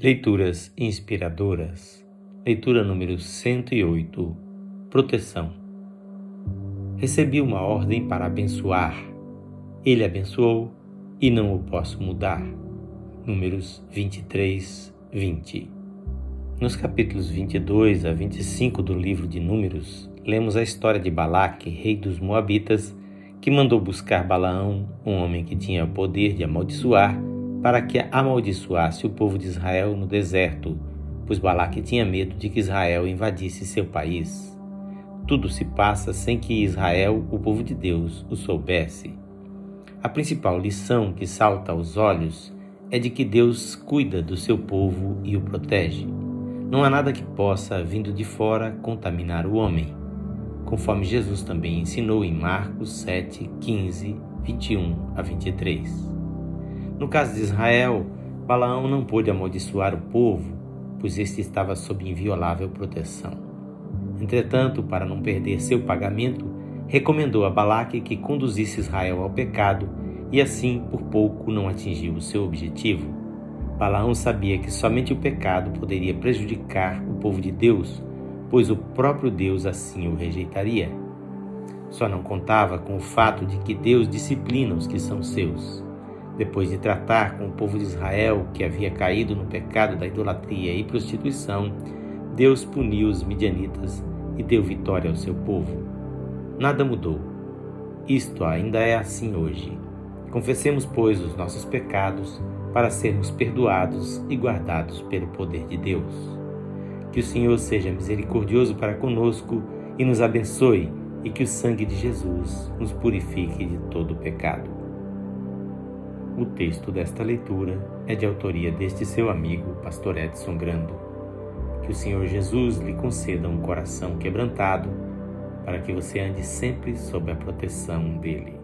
Leituras inspiradoras. Leitura número 108. Proteção. Recebi uma ordem para abençoar. Ele abençoou e não o posso mudar. Números 23, 20. Nos capítulos 22 a 25 do livro de Números, lemos a história de Balaque, rei dos Moabitas, que mandou buscar Balaão, um homem que tinha o poder de amaldiçoar para que amaldiçoasse o povo de Israel no deserto, pois Balaque tinha medo de que Israel invadisse seu país. Tudo se passa sem que Israel, o povo de Deus, o soubesse. A principal lição que salta aos olhos é de que Deus cuida do seu povo e o protege. Não há nada que possa, vindo de fora, contaminar o homem, conforme Jesus também ensinou em Marcos 7, 15, 21 a 23. No caso de Israel, Balaão não pôde amaldiçoar o povo, pois este estava sob inviolável proteção. Entretanto, para não perder seu pagamento, recomendou a Balaque que conduzisse Israel ao pecado e assim por pouco não atingiu o seu objetivo. Balaão sabia que somente o pecado poderia prejudicar o povo de Deus, pois o próprio Deus assim o rejeitaria. Só não contava com o fato de que Deus disciplina os que são seus. Depois de tratar com o povo de Israel, que havia caído no pecado da idolatria e prostituição, Deus puniu os midianitas e deu vitória ao seu povo. Nada mudou. Isto ainda é assim hoje. Confessemos, pois, os nossos pecados para sermos perdoados e guardados pelo poder de Deus. Que o Senhor seja misericordioso para conosco e nos abençoe, e que o sangue de Jesus nos purifique de todo pecado. O texto desta leitura é de autoria deste seu amigo, Pastor Edson Grando. Que o Senhor Jesus lhe conceda um coração quebrantado, para que você ande sempre sob a proteção dele.